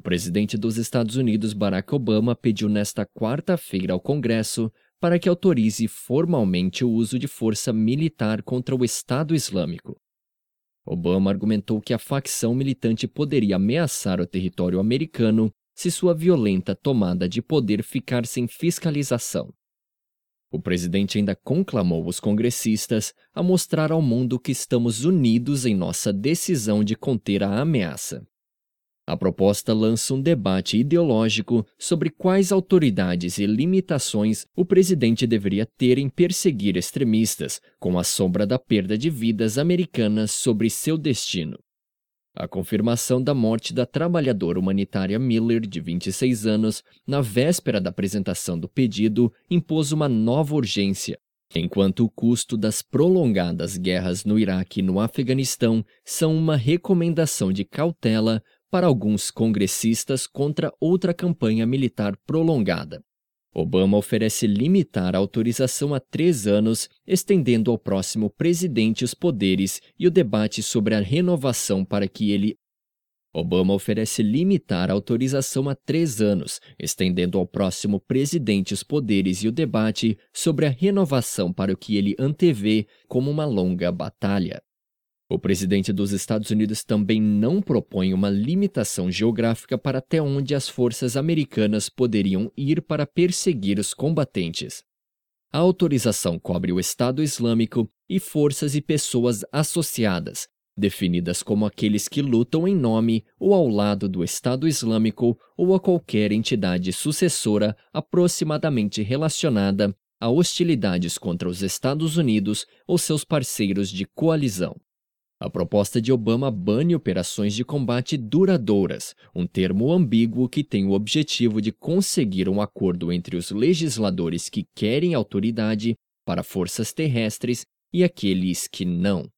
O presidente dos Estados Unidos, Barack Obama, pediu nesta quarta-feira ao Congresso para que autorize formalmente o uso de força militar contra o Estado Islâmico. Obama argumentou que a facção militante poderia ameaçar o território americano se sua violenta tomada de poder ficar sem fiscalização. O presidente ainda conclamou os congressistas a mostrar ao mundo que estamos unidos em nossa decisão de conter a ameaça. A proposta lança um debate ideológico sobre quais autoridades e limitações o presidente deveria ter em perseguir extremistas, com a sombra da perda de vidas americanas sobre seu destino. A confirmação da morte da trabalhadora humanitária Miller, de 26 anos, na véspera da apresentação do pedido, impôs uma nova urgência, enquanto o custo das prolongadas guerras no Iraque e no Afeganistão são uma recomendação de cautela para alguns congressistas contra outra campanha militar prolongada. Obama oferece limitar a autorização a três anos, estendendo ao próximo presidente os poderes e o debate sobre a renovação para que ele. Obama oferece limitar a autorização a três anos, estendendo ao próximo presidente os poderes e o debate sobre a renovação para o que ele antevê como uma longa batalha. O presidente dos Estados Unidos também não propõe uma limitação geográfica para até onde as forças americanas poderiam ir para perseguir os combatentes. A autorização cobre o Estado Islâmico e forças e pessoas associadas, definidas como aqueles que lutam em nome ou ao lado do Estado Islâmico ou a qualquer entidade sucessora aproximadamente relacionada a hostilidades contra os Estados Unidos ou seus parceiros de coalizão. A proposta de Obama bane operações de combate duradouras, um termo ambíguo que tem o objetivo de conseguir um acordo entre os legisladores que querem autoridade para forças terrestres e aqueles que não.